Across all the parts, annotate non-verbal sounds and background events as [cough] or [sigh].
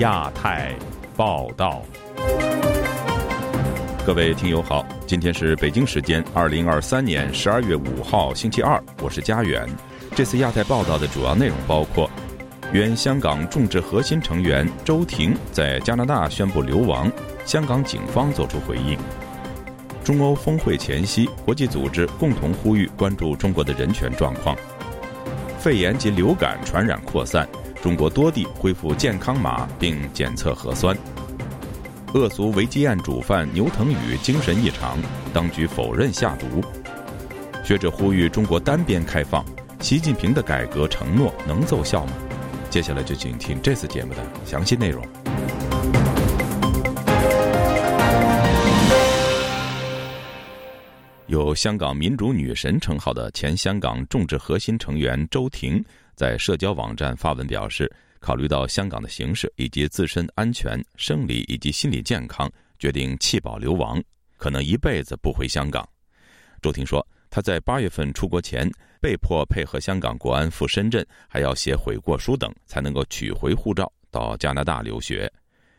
亚太报道。各位听友好，今天是北京时间二零二三年十二月五号星期二，我是佳远。这次亚太报道的主要内容包括：原香港众志核心成员周婷在加拿大宣布流亡，香港警方作出回应；中欧峰会前夕，国际组织共同呼吁关注中国的人权状况；肺炎及流感传染扩散，中国多地恢复健康码并检测核酸。恶俗违纪案主犯牛腾宇精神异常，当局否认下毒。学者呼吁中国单边开放，习近平的改革承诺能奏效吗？接下来就请听这次节目的详细内容。有“香港民主女神”称号的前香港众志核心成员周婷，在社交网站发文表示。考虑到香港的形势以及自身安全、生理以及心理健康，决定弃保流亡，可能一辈子不回香港。周婷说，他在八月份出国前被迫配合香港国安赴深圳，还要写悔过书等，才能够取回护照到加拿大留学。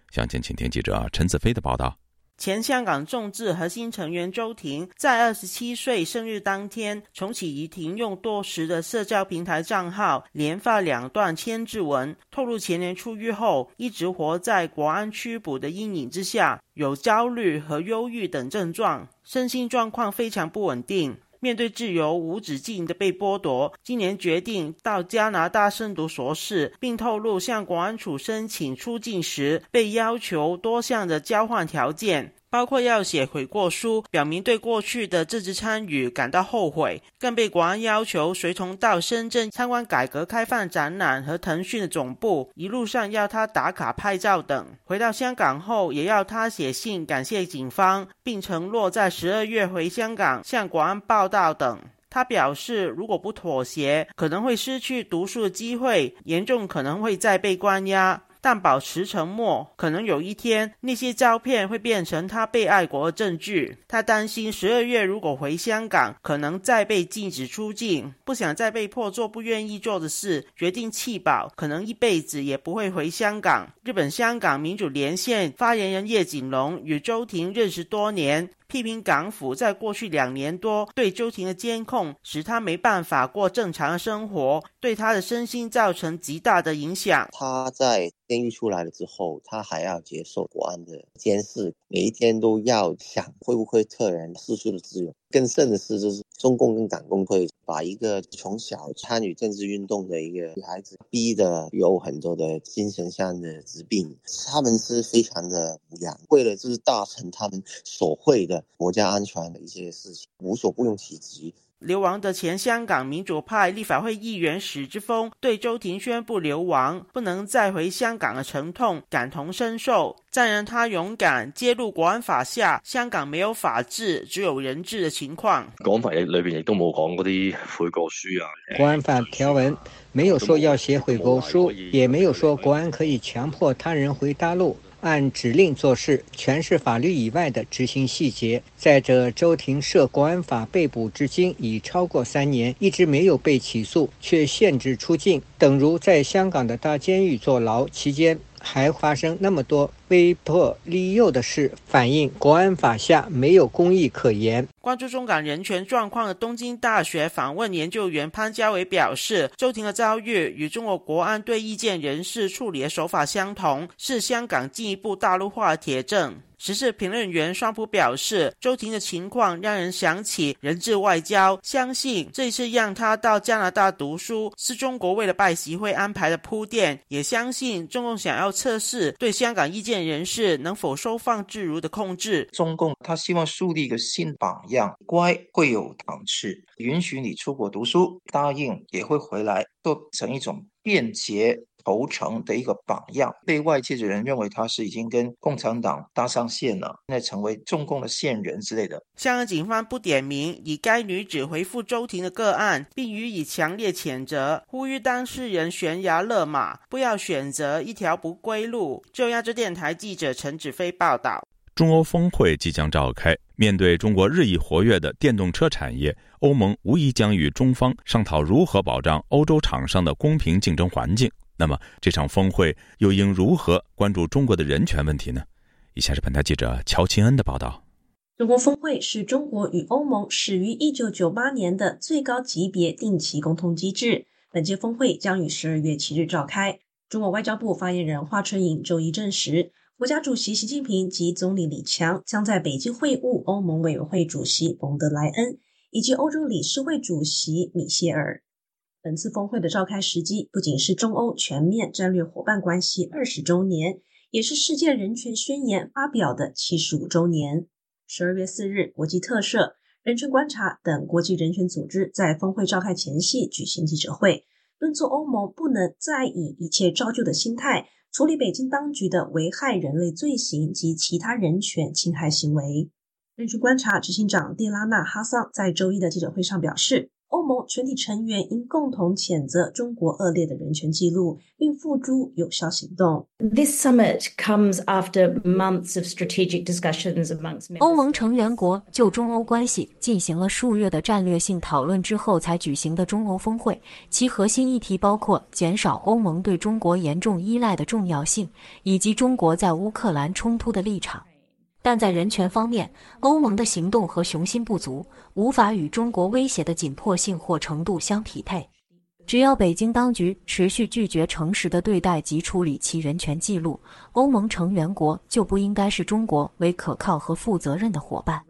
详情，请听记者陈子飞的报道。前香港众志核心成员周婷在二十七岁生日当天重启已停用多时的社交平台账号，连发两段千字文，透露前年出狱后一直活在国安拘捕的阴影之下，有焦虑和忧郁等症状，身心状况非常不稳定。面对自由无止境的被剥夺，今年决定到加拿大深读硕士，并透露向国安处申请出境时被要求多项的交换条件。包括要写悔过书，表明对过去的政治参与感到后悔，更被国安要求随同到深圳参观改革开放展览和腾讯的总部，一路上要他打卡拍照等。回到香港后，也要他写信感谢警方，并承诺在十二月回香港向国安报道等。他表示，如果不妥协，可能会失去读书的机会，严重可能会再被关押。但保持沉默，可能有一天那些照片会变成他被爱国的证据。他担心十二月如果回香港，可能再被禁止出境，不想再被迫做不愿意做的事，决定弃保，可能一辈子也不会回香港。日本香港民主连线发言人叶锦龙与周婷认识多年。批评港府在过去两年多对周婷的监控，使他没办法过正常的生活，对他的身心造成极大的影响。他在监狱出来了之后，他还要接受国安的监视，每一天都要想会不会客人失去了自由。更甚的是，就是中共跟港共会把一个从小参与政治运动的一个女孩子逼得有很多的精神上的疾病，他们是非常的无良，为了就是达成他们所会的国家安全的一些事情，无所不用其极。流亡的前香港民主派立法会议员史之峰对周庭宣布流亡不能再回香港的沉痛感同身受，赞扬他勇敢揭露国安法下香港没有法治只有人治的情况。国安法里边亦都冇讲嗰啲悔过书啊。国安法条文没有说要写悔过书，也没有说国安可以强迫他人回大陆。按指令做事，全是法律以外的执行细节。在这，周庭涉国安法被捕至今已超过三年，一直没有被起诉，却限制出境，等如在香港的大监狱坐牢期间。还发生那么多被迫利诱的事，反映国安法下没有公义可言。关注中港人权状况的东京大学访问研究员潘家伟表示，周庭的遭遇与中国国安对意见人士处理的手法相同，是香港进一步大陆化的铁证。时事评论员双普表示，周婷的情况让人想起人质外交，相信这次让他到加拿大读书是中国为了拜习会安排的铺垫，也相信中共想要测试对香港意见人士能否收放自如的控制。中共他希望树立一个新榜样，乖会有档次，允许你出国读书，答应也会回来，做成一种便捷。投诚的一个榜样，被外界的人认为他是已经跟共产党搭上线了，现在成为中共的线人之类的。香港警方不点名以该女子回复周婷的个案，并予以强烈谴责，呼吁当事人悬崖勒马，不要选择一条不归路。就亚洲电台记者陈子飞报道。中欧峰会即将召开，面对中国日益活跃的电动车产业，欧盟无疑将与中方商讨如何保障欧洲厂商的公平竞争环境。那么这场峰会又应如何关注中国的人权问题呢？以下是本台记者乔钦恩的报道。中国峰会是中国与欧盟始于一九九八年的最高级别定期沟通机制。本届峰会将于十二月七日召开。中国外交部发言人华春莹周一证实，国家主席习近平及总理李强将在北京会晤欧盟委员会主席冯德莱恩以及欧洲理事会主席米歇尔。本次峰会的召开时机，不仅是中欧全面战略伙伴关系二十周年，也是世界人权宣言发表的七十五周年。十二月四日，国际特赦、人权观察等国际人权组织在峰会召开前夕举行记者会，敦促欧盟不能再以一切照旧的心态处理北京当局的危害人类罪行及其他人权侵害行为。人权观察执行长蒂拉纳·哈桑在周一的记者会上表示。欧盟全体成员应共同谴责中国恶劣的人权记录，并付诸有效行动。This summit comes after months of strategic discussions amongst 欧盟成员国就中欧关系进行了数月的战略性讨论之后才举行的中欧峰会，其核心议题包括减少欧盟对中国严重依赖的重要性，以及中国在乌克兰冲突的立场。但在人权方面，欧盟的行动和雄心不足，无法与中国威胁的紧迫性或程度相匹配。只要北京当局持续拒绝诚实的对待及处理其人权记录，欧盟成员国就不应该视中国为可靠和负责任的伙伴。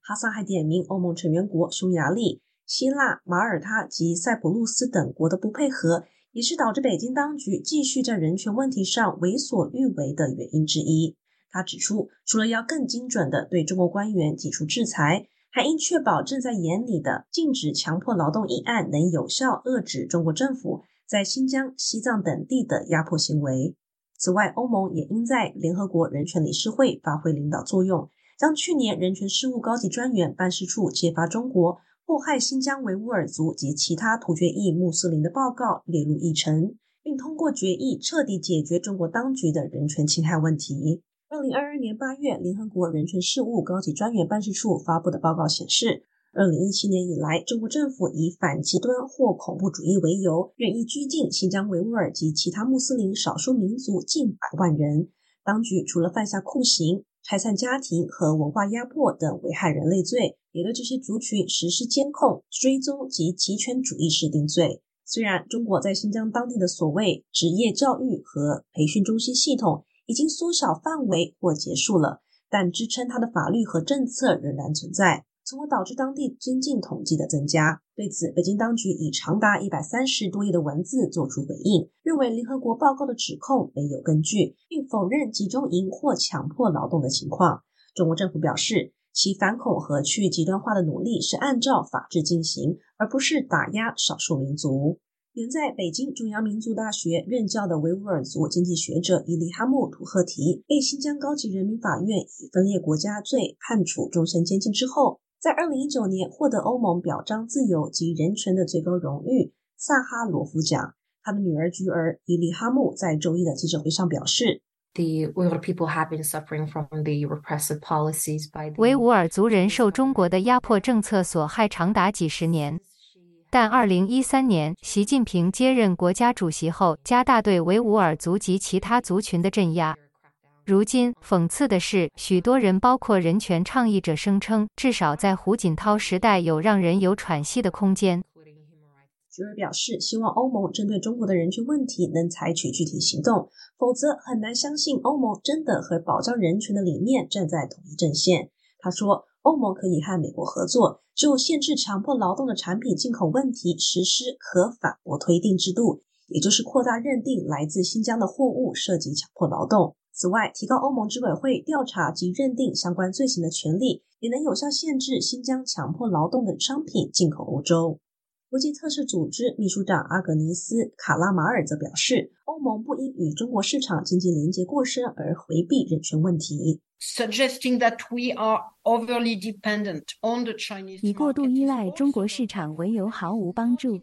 哈桑还点名欧盟成员国匈牙利、希腊、马耳他及塞浦路斯等国的不配合，也是导致北京当局继续在人权问题上为所欲为的原因之一。他指出，除了要更精准地对中国官员解除制裁，还应确保正在研拟的禁止强迫劳动议案能有效遏制中国政府在新疆、西藏等地的压迫行为。此外，欧盟也应在联合国人权理事会发挥领导作用，将去年人权事务高级专员办事处揭发中国迫害新疆维吾尔族及其他突厥裔穆斯林的报告列入议程，并通过决议彻底解决中国当局的人权侵害问题。二零二二年八月，联合国人权事务高级专员办事处发布的报告显示，二零一七年以来，中国政府以反极端或恐怖主义为由，任意拘禁新疆维吾尔及其他穆斯林少数民族近百万人。当局除了犯下酷刑、拆散家庭和文化压迫等危害人类罪，也对这些族群实施监控、追踪及极权主义式定罪。虽然中国在新疆当地的所谓职业教育和培训中心系统，已经缩小范围或结束了，但支撑它的法律和政策仍然存在，从而导致当地监禁统计的增加。对此，北京当局以长达一百三十多页的文字作出回应，认为联合国报告的指控没有根据，并否认集中营或强迫劳动的情况。中国政府表示，其反恐和去极端化的努力是按照法治进行，而不是打压少数民族。原在北京中央民族大学任教的维吾尔族经济学者伊利哈木图赫提被新疆高级人民法院以分裂国家罪判处终身监禁之后，在二零一九年获得欧盟表彰自由及人权的最高荣誉萨哈罗夫奖。他的女儿菊儿伊利哈木在周一的记者会上表示 The people have been suffering from the repressive policies by the 维吾尔族人受中国的压迫政策所害长达几十年。但二零一三年，习近平接任国家主席后，加大对维吾尔族及其他族群的镇压。如今，讽刺的是，许多人，包括人权倡议者，声称至少在胡锦涛时代有让人有喘息的空间。徐尔表示，希望欧盟针对中国的人权问题能采取具体行动，否则很难相信欧盟真的和保障人权的理念站在同一阵线。他说。欧盟可以和美国合作，就限制强迫劳动的产品进口问题实施可反驳推定制度，也就是扩大认定来自新疆的货物涉及强迫劳动。此外，提高欧盟执委会调查及认定相关罪行的权利，也能有效限制新疆强迫劳动的商品进口欧洲。国际测试组织秘书长阿格尼斯·卡拉马尔则表示，欧盟不应与中国市场经济连接过深而回避人权问题。suggesting that we are overly dependent on the Chinese 以过度依赖中国市场为由毫无帮助。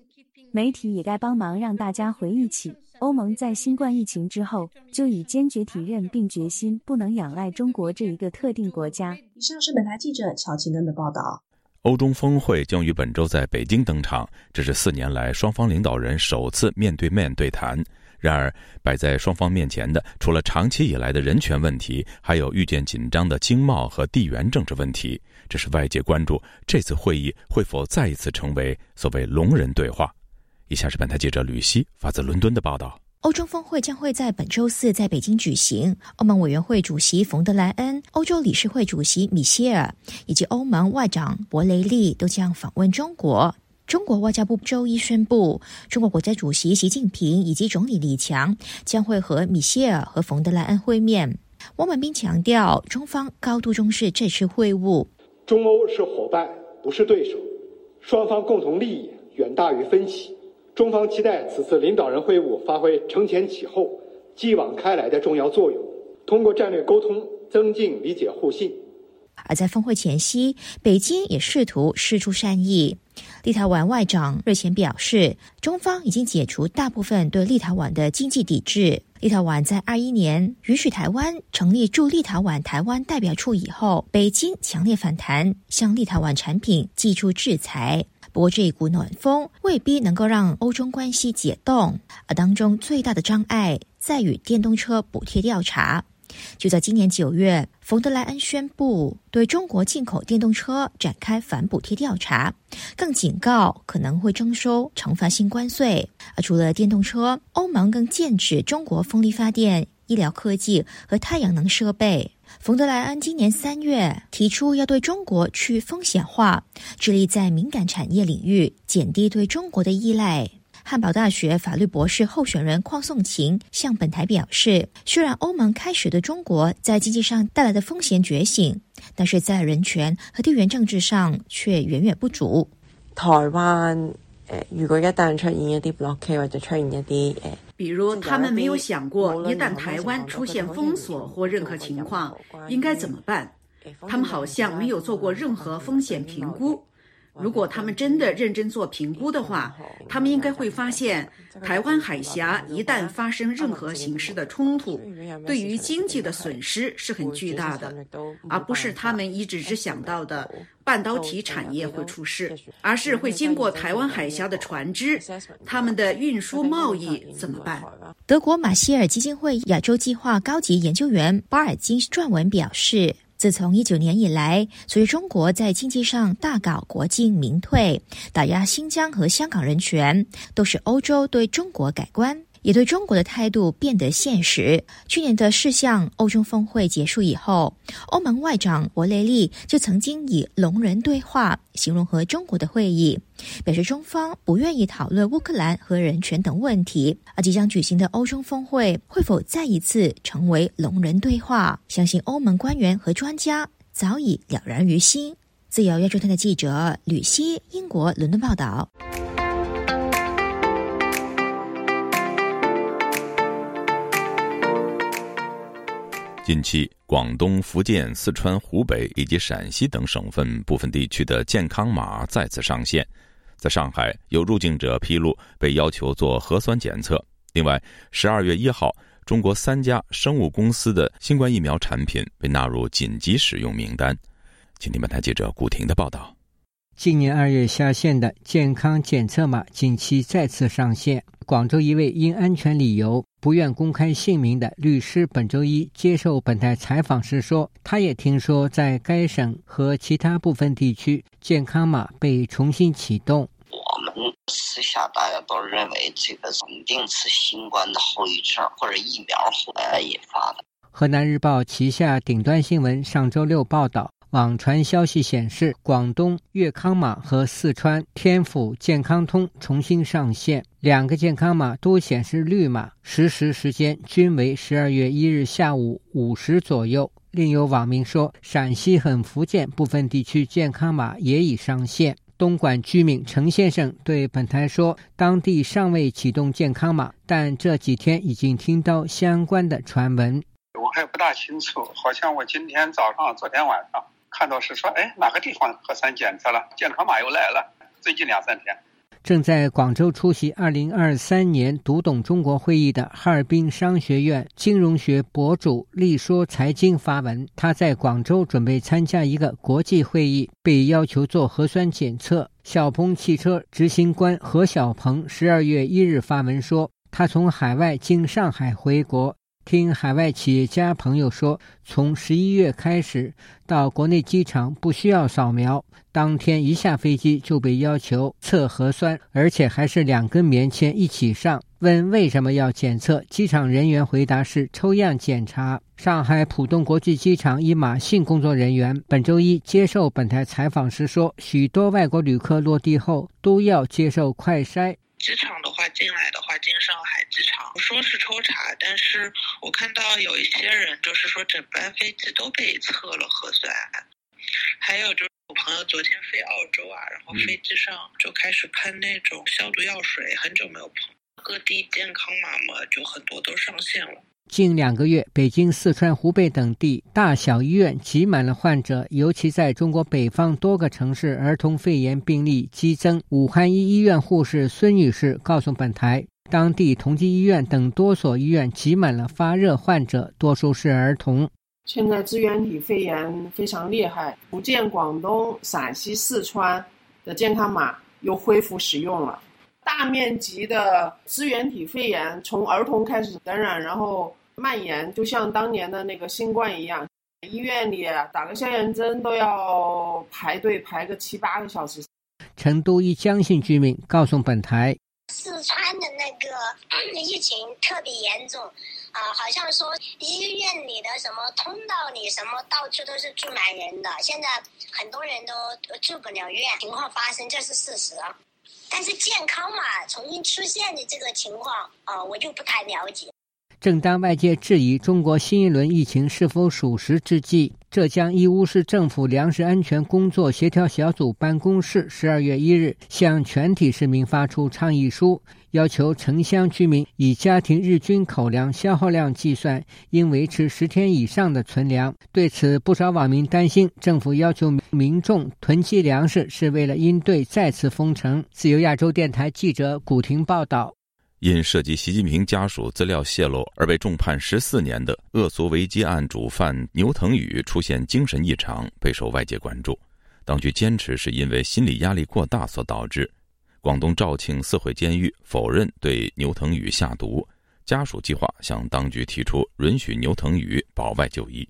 媒体也该帮忙让大家回忆起，欧盟在新冠疫情之后就已坚决体认并决心不能仰赖中国这一个特定国家。以上是本台记者乔庆恩的报道。欧中峰会将于本周在北京登场，这是四年来双方领导人首次面对面对谈。然而，摆在双方面前的，除了长期以来的人权问题，还有愈渐紧张的经贸和地缘政治问题。这是外界关注这次会议会否再一次成为所谓“龙人对话”。以下是本台记者吕希发自伦敦的报道。欧洲峰会将会在本周四在北京举行。欧盟委员会主席冯德莱恩、欧洲理事会主席米歇尔以及欧盟外长博雷利都将访问中国。中国外交部周一宣布，中国国家主席习近平以及总理李强将会和米歇尔和冯德莱恩会面。汪文斌强调，中方高度重视这次会晤。中欧是伙伴，不是对手，双方共同利益远大于分歧。中方期待此次领导人会晤发挥承前启后、继往开来的重要作用，通过战略沟通增进理解互信。而在峰会前夕，北京也试图释出善意。立陶宛外长日前表示，中方已经解除大部分对立陶宛的经济抵制。立陶宛在二一年允许台湾成立驻立陶宛台湾代表处以后，北京强烈反弹，向立陶宛产品寄出制裁。不过，这一股暖风未必能够让欧中关系解冻，而当中最大的障碍在于电动车补贴调查。就在今年九月，冯德莱恩宣布对中国进口电动车展开反补贴调查，更警告可能会征收惩罚性关税。而除了电动车，欧盟更禁止中国风力发电、医疗科技和太阳能设备。冯德莱恩今年三月提出要对中国去风险化，致力在敏感产业领域减低对中国的依赖。汉堡大学法律博士候选人邝颂琴向本台表示，虽然欧盟开始对中国在经济上带来的风险觉醒，但是在人权和地缘政治上却远远不足。台湾，如果一旦出現一啲 block 或者出現一啲。比如，他们没有想过，一旦台湾出现封锁或任何情况，应该怎么办？他们好像没有做过任何风险评估。如果他们真的认真做评估的话，他们应该会发现，台湾海峡一旦发生任何形式的冲突，对于经济的损失是很巨大的，而不是他们一直只想到的半导体产业会出事，而是会经过台湾海峡的船只，他们的运输贸易怎么办？德国马歇尔基金会亚洲计划高级研究员巴尔金撰文表示。自从一九年以来，随着中国在经济上大搞国进民退，打压新疆和香港人权，都是欧洲对中国改观。也对中国的态度变得现实。去年的世项欧洲峰会结束以后，欧盟外长博雷利就曾经以“龙人对话”形容和中国的会议，表示中方不愿意讨论乌克兰和人权等问题。而即将举行的欧洲峰会会否再一次成为“龙人对话”，相信欧盟官员和专家早已了然于心。自由亚洲台的记者吕希，英国伦敦报道。近期，广东、福建、四川、湖北以及陕西等省份部分地区的健康码再次上线。在上海，有入境者披露被要求做核酸检测。另外，十二月一号，中国三家生物公司的新冠疫苗产品被纳入紧急使用名单。请听本台记者古婷的报道。今年二月下线的健康检测码近期再次上线。广州一位因安全理由不愿公开姓名的律师本周一接受本台采访时说：“他也听说在该省和其他部分地区，健康码被重新启动。我们私下大家都认为这个肯定是新冠的后遗症或者疫苗后来引发的。”河南日报旗下顶端新闻上周六报道。网传消息显示，广东粤康码和四川天府健康通重新上线，两个健康码都显示绿码，实时时间均为十二月一日下午五时左右。另有网民说，陕西和福建部分地区健康码也已上线。东莞居民陈先生对本台说，当地尚未启动健康码，但这几天已经听到相关的传闻。我还不大清楚，好像我今天早上、昨天晚上。看到是说，哎，哪个地方核酸检测了，健康码又来了。最近两三天，正在广州出席二零二三年读懂中国会议的哈尔滨商学院金融学博主立说财经发文，他在广州准备参加一个国际会议，被要求做核酸检测。小鹏汽车执行官何小鹏十二月一日发文说。他从海外经上海回国。听海外企业家朋友说，从十一月开始，到国内机场不需要扫描，当天一下飞机就被要求测核酸，而且还是两根棉签一起上。问为什么要检测，机场人员回答是抽样检查。上海浦东国际机场一马信工作人员本周一接受本台采访时说，许多外国旅客落地后都要接受快筛。机场的话，进来的话进上海机场，说是抽查，但是我看到有一些人就是说整班飞机都被测了核酸，还有就是我朋友昨天飞澳洲啊，然后飞机上就开始喷那种消毒药水，很久没有喷，各地健康码嘛，就很多都上线了。近两个月，北京、四川、湖北等地大小医院挤满了患者，尤其在中国北方多个城市，儿童肺炎病例激增。武汉一医院护士孙女士告诉本台，当地同济医院等多所医院挤满了发热患者，多数是儿童。现在支原体肺炎非常厉害，福建、广东、陕西、四川的健康码又恢复使用了。大面积的支原体肺炎从儿童开始感染，然后。蔓延就像当年的那个新冠一样，医院里打个消炎针都要排队排个七八个小时。成都一江姓居民告诉本台，四川的那个 [coughs] 疫情特别严重，啊，好像说医院里的什么通道里什么到处都是住满人的，现在很多人都住不了院，情况发生这是事实。但是健康嘛重新出现的这个情况啊，我就不太了解。正当外界质疑中国新一轮疫情是否属实之际，浙江义乌市政府粮食安全工作协调小组办公室十二月一日向全体市民发出倡议书，要求城乡居民以家庭日均口粮消耗量计算，应维持十天以上的存粮。对此，不少网民担心，政府要求民众囤积粮食是为了应对再次封城。自由亚洲电台记者古婷报道。因涉及习近平家属资料泄露而被重判十四年的恶俗违纪案主犯牛腾宇出现精神异常，备受外界关注。当局坚持是因为心理压力过大所导致。广东肇庆四会监狱否认对牛腾宇下毒，家属计划向当局提出允许牛腾宇保外就医。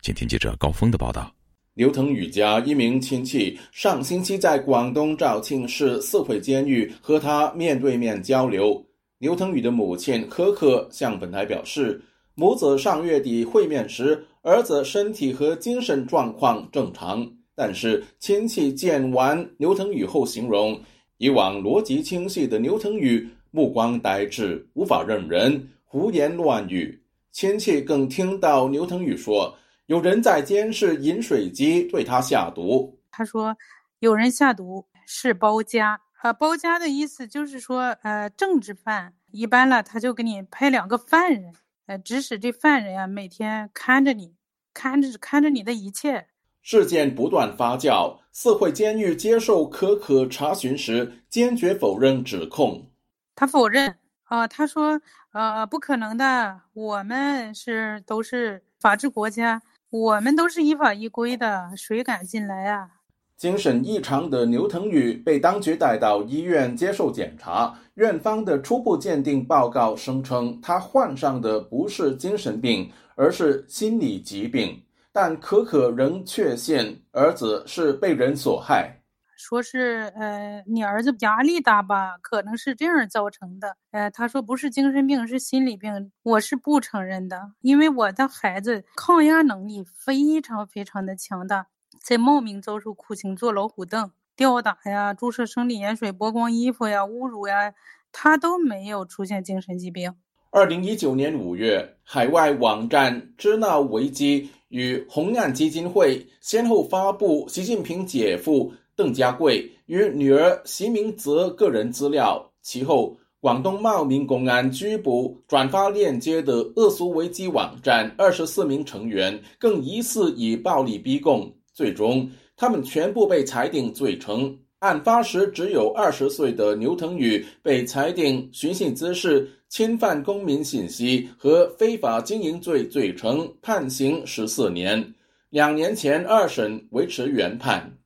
请听记者高峰的报道：牛腾宇家一名亲戚上星期在广东肇庆市四会监狱和他面对面交流。牛腾宇的母亲可可向本台表示，母子上月底会面时，儿子身体和精神状况正常。但是亲戚见完牛腾宇后形容，以往逻辑清晰的牛腾宇目光呆滞，无法认人，胡言乱语。亲戚更听到牛腾宇说，有人在监视饮水机对他下毒。他说，有人下毒是包家。啊，包夹的意思就是说，呃，政治犯一般了，他就给你派两个犯人，呃，指使这犯人啊，每天看着你，看着看着你的一切。事件不断发酵，四会监狱接受可可查询时，坚决否认指控。他否认啊，他说，呃，不可能的，我们是都是法治国家，我们都是依法依规的，谁敢进来啊？精神异常的牛腾宇被当局带到医院接受检查，院方的初步鉴定报告声称他患上的不是精神病，而是心理疾病。但可可仍确信儿子是被人所害，说是呃，你儿子压力大吧，可能是这样造成的。呃，他说不是精神病，是心理病，我是不承认的，因为我的孩子抗压能力非常非常的强大。在茂名遭受酷刑，坐老虎凳、吊打呀、注射生理盐水、剥光衣服呀、侮辱呀，他都没有出现精神疾病。二零一九年五月，海外网站支那危机与红岸基金会先后发布习近平姐夫邓家贵与女儿习明泽个人资料。其后，广东茂名公安拘捕转发链接的恶俗危机网站二十四名成员，更疑似以暴力逼供。最终，他们全部被裁定罪成。案发时只有二十岁的牛腾宇被裁定寻衅滋事、侵犯公民信息和非法经营罪罪成，判刑十四年。两年前二审维持原判。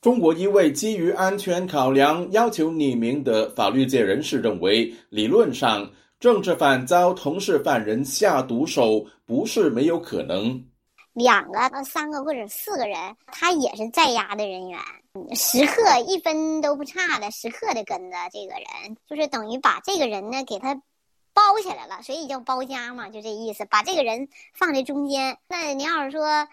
中国一位基于安全考量要求匿名的法律界人士认为，理论上，政治犯遭同事犯人下毒手不是没有可能。两个三个或者四个人，他也是在押的人员，时刻一分都不差的，时刻的跟着这个人，就是等于把这个人呢给他包起来了，所以叫包夹嘛，就这意思，把这个人放在中间。那你要是说，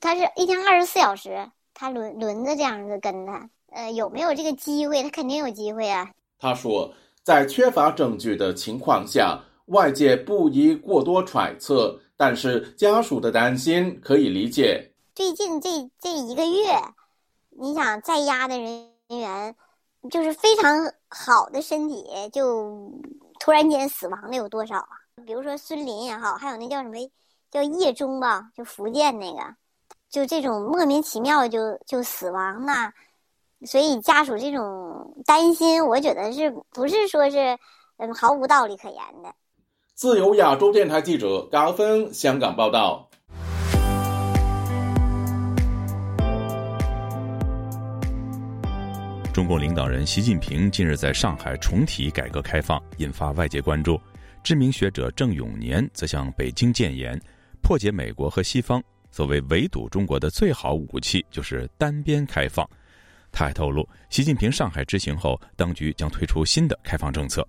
他是一天二十四小时。他轮轮着这样子跟他，呃，有没有这个机会？他肯定有机会啊。他说，在缺乏证据的情况下，外界不宜过多揣测，但是家属的担心可以理解。最近这这一个月，你想在押的人员，就是非常好的身体，就突然间死亡的有多少啊？比如说孙林也好，还有那叫什么叫叶忠吧，就福建那个。就这种莫名其妙就就死亡那，所以家属这种担心，我觉得是不是说是嗯毫无道理可言的？自由亚洲电台记者高峰香港报道。中共领导人习近平近日在上海重提改革开放，引发外界关注。知名学者郑永年则向北京建言，破解美国和西方。所谓围堵中国的最好武器就是单边开放。他还透露，习近平上海之行后，当局将推出新的开放政策。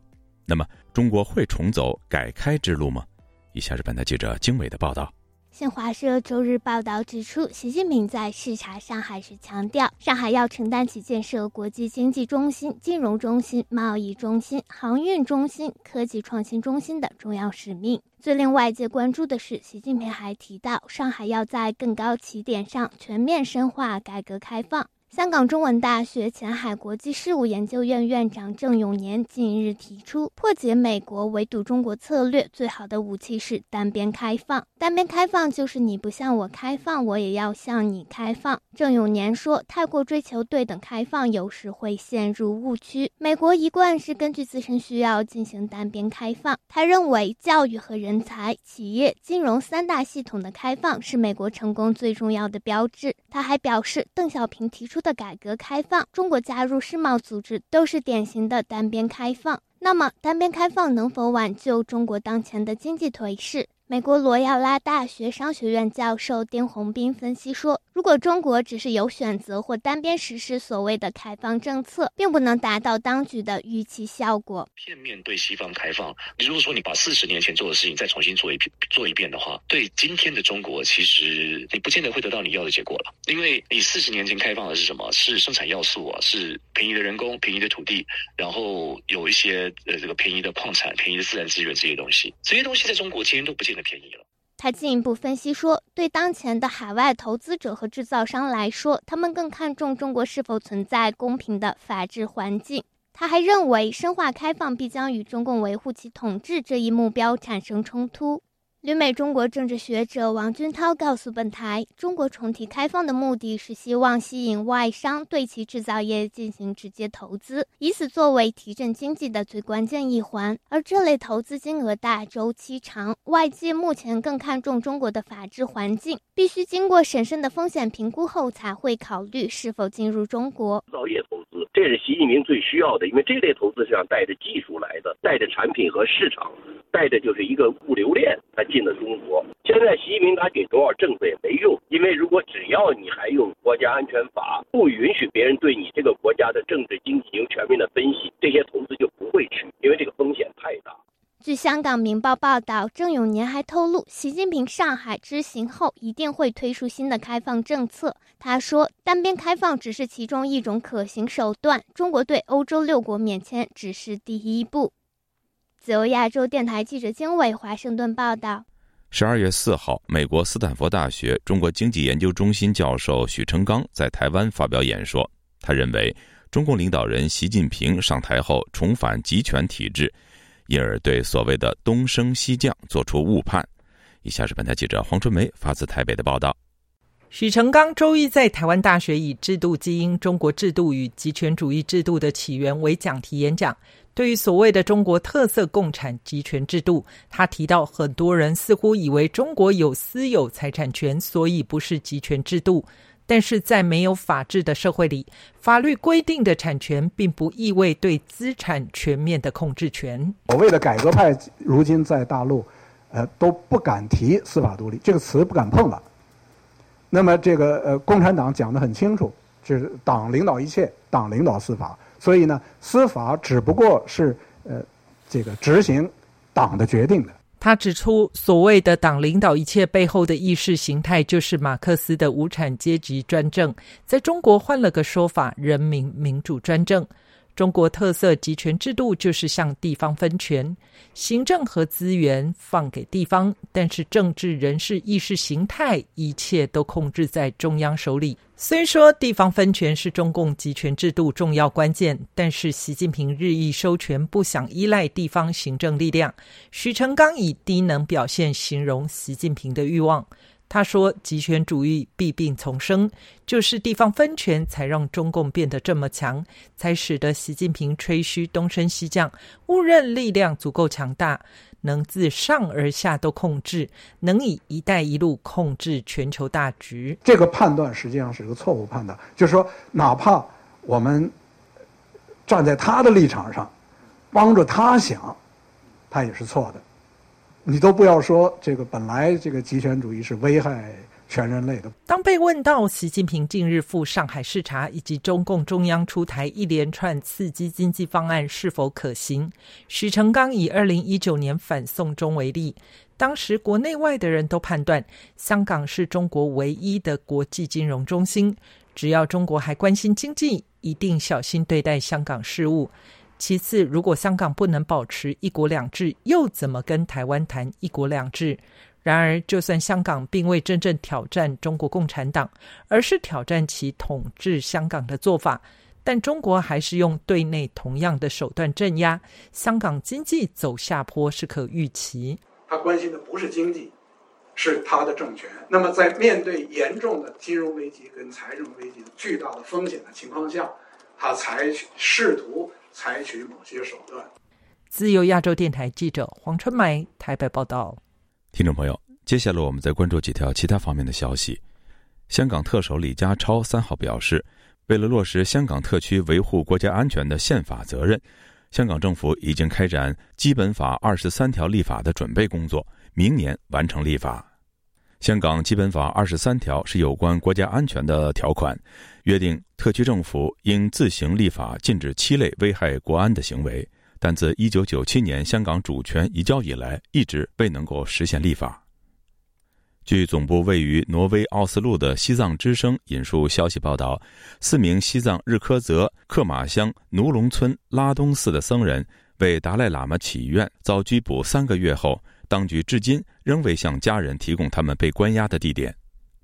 那么，中国会重走改开之路吗？以下是本台记者经纬的报道。新华社周日报道指出，习近平在视察上海时强调，上海要承担起建设国际经济中心、金融中心、贸易中心、航运中心、科技创新中心的重要使命。最令外界关注的是，习近平还提到，上海要在更高起点上全面深化改革开放。香港中文大学前海国际事务研究院院长郑永年近日提出，破解美国围堵中国策略最好的武器是单边开放。单边开放就是你不向我开放，我也要向你开放。郑永年说，太过追求对等开放，有时会陷入误区。美国一贯是根据自身需要进行单边开放。他认为，教育和人才、企业、金融三大系统的开放是美国成功最重要的标志。他还表示，邓小平提出。的改革开放，中国加入世贸组织都是典型的单边开放。那么，单边开放能否挽救中国当前的经济颓势？美国罗亚拉大学商学院教授丁宏斌分析说。如果中国只是有选择或单边实施所谓的开放政策，并不能达到当局的预期效果。片面对西方开放，你如果说你把四十年前做的事情再重新做一遍做一遍的话，对今天的中国，其实你不见得会得到你要的结果了。因为你四十年前开放的是什么？是生产要素啊，是便宜的人工、便宜的土地，然后有一些呃这个便宜的矿产、便宜的自然资源这些东西，这些东西在中国今天都不见太便宜了。他进一步分析说，对当前的海外投资者和制造商来说，他们更看重中国是否存在公平的法治环境。他还认为，深化开放必将与中共维护其统治这一目标产生冲突。旅美中国政治学者王军涛告诉本台，中国重提开放的目的是希望吸引外商对其制造业进行直接投资，以此作为提振经济的最关键一环。而这类投资金额大、周期长，外界目前更看重中国的法治环境，必须经过审慎的风险评估后才会考虑是否进入中国。制造业投资，这是习近平最需要的，因为这类投资是要带着技术来的，带着产品和市场。带着就是一个物流链，他进了中国。现在习近平他给多少政策也没用，因为如果只要你还用国家安全法，不允许别人对你这个国家的政治经济进行全面的分析，这些投资就不会去，因为这个风险太大。据香港明报报道，郑永年还透露，习近平上海之行后一定会推出新的开放政策。他说，单边开放只是其中一种可行手段，中国对欧洲六国免签只是第一步。自由亚洲电台记者经纬华盛顿报道：十二月四号，美国斯坦福大学中国经济研究中心教授许成刚在台湾发表演说。他认为，中共领导人习近平上台后重返集权体制，因而对所谓的“东升西降”做出误判。以下是本台记者黄春梅发自台北的报道。许成刚周一在台湾大学以“制度基因：中国制度与集权主义制度的起源”为讲题演讲。对于所谓的中国特色共产集权制度，他提到，很多人似乎以为中国有私有财产权，所以不是集权制度。但是在没有法治的社会里，法律规定的产权并不意味对资产全面的控制权。所谓的改革派，如今在大陆，呃，都不敢提司法独立这个词，不敢碰了。那么这个呃，共产党讲得很清楚，就是党领导一切，党领导司法，所以呢，司法只不过是呃，这个执行党的决定的。他指出，所谓的“党领导一切”背后的意识形态，就是马克思的无产阶级专政。在中国换了个说法，人民民主专政。中国特色集权制度就是向地方分权，行政和资源放给地方，但是政治、人事、意识形态，一切都控制在中央手里。虽说地方分权是中共集权制度重要关键，但是习近平日益收权，不想依赖地方行政力量。许成刚以低能表现形容习近平的欲望。他说：“集权主义弊病丛生，就是地方分权才让中共变得这么强，才使得习近平吹嘘东升西降，误认力量足够强大，能自上而下都控制，能以‘一带一路’控制全球大局。”这个判断实际上是一个错误判断，就是说，哪怕我们站在他的立场上，帮着他想，他也是错的。你都不要说这个，本来这个极权主义是危害全人类的。当被问到习近平近日赴上海视察，以及中共中央出台一连串刺激经济方案是否可行，许成刚以二零一九年反送中为例，当时国内外的人都判断香港是中国唯一的国际金融中心，只要中国还关心经济，一定小心对待香港事务。其次，如果香港不能保持一国两制，又怎么跟台湾谈一国两制？然而，就算香港并未真正挑战中国共产党，而是挑战其统治香港的做法，但中国还是用对内同样的手段镇压香港，经济走下坡是可预期。他关心的不是经济，是他的政权。那么，在面对严重的金融危机跟财政危机的巨大的风险的情况下，他才试图。采取某些手段。自由亚洲电台记者黄春梅台北报道。听众朋友，接下来我们再关注几条其他方面的消息。香港特首李家超三号表示，为了落实香港特区维护国家安全的宪法责任，香港政府已经开展《基本法》二十三条立法的准备工作，明年完成立法。香港基本法二十三条是有关国家安全的条款，约定特区政府应自行立法禁止七类危害国安的行为，但自一九九七年香港主权移交以来，一直未能够实现立法。据总部位于挪威奥斯陆的西藏之声引述消息报道，四名西藏日喀则克马乡奴龙村拉东寺的僧人为达赖喇嘛祈愿，遭拘捕三个月后。当局至今仍未向家人提供他们被关押的地点。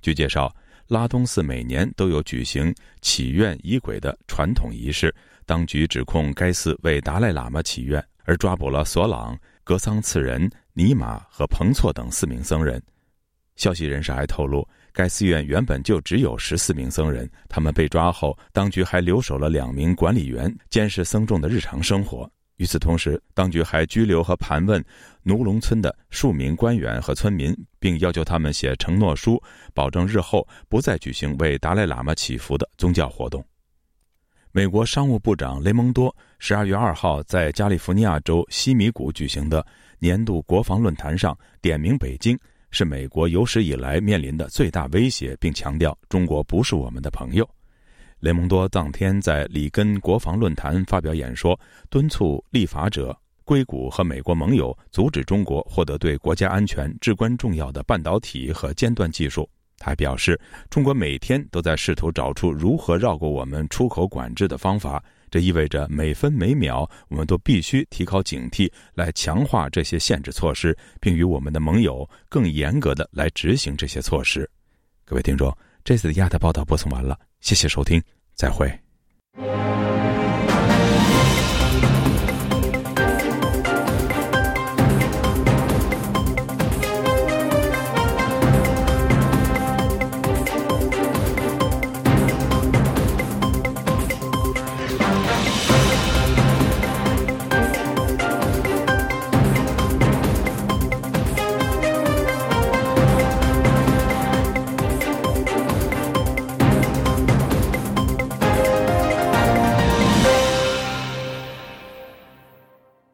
据介绍，拉东寺每年都有举行祈愿仪轨的传统仪式。当局指控该寺为达赖喇嘛祈愿，而抓捕了索朗、格桑次仁、尼玛和彭措等四名僧人。消息人士还透露，该寺院原本就只有十四名僧人，他们被抓后，当局还留守了两名管理员，监视僧众的日常生活。与此同时，当局还拘留和盘问奴龙村的数名官员和村民，并要求他们写承诺书，保证日后不再举行为达赖喇嘛祈福的宗教活动。美国商务部长雷蒙多十二月二号在加利福尼亚州西米谷举行的年度国防论坛上，点名北京是美国有史以来面临的最大威胁，并强调中国不是我们的朋友。雷蒙多当天在里根国防论坛发表演说，敦促立法者硅谷和美国盟友阻止中国获得对国家安全至关重要的半导体和尖端技术。他还表示，中国每天都在试图找出如何绕过我们出口管制的方法，这意味着每分每秒我们都必须提高警惕，来强化这些限制措施，并与我们的盟友更严格的来执行这些措施。各位听众，这次的亚太报道播送完了。谢谢收听，再会。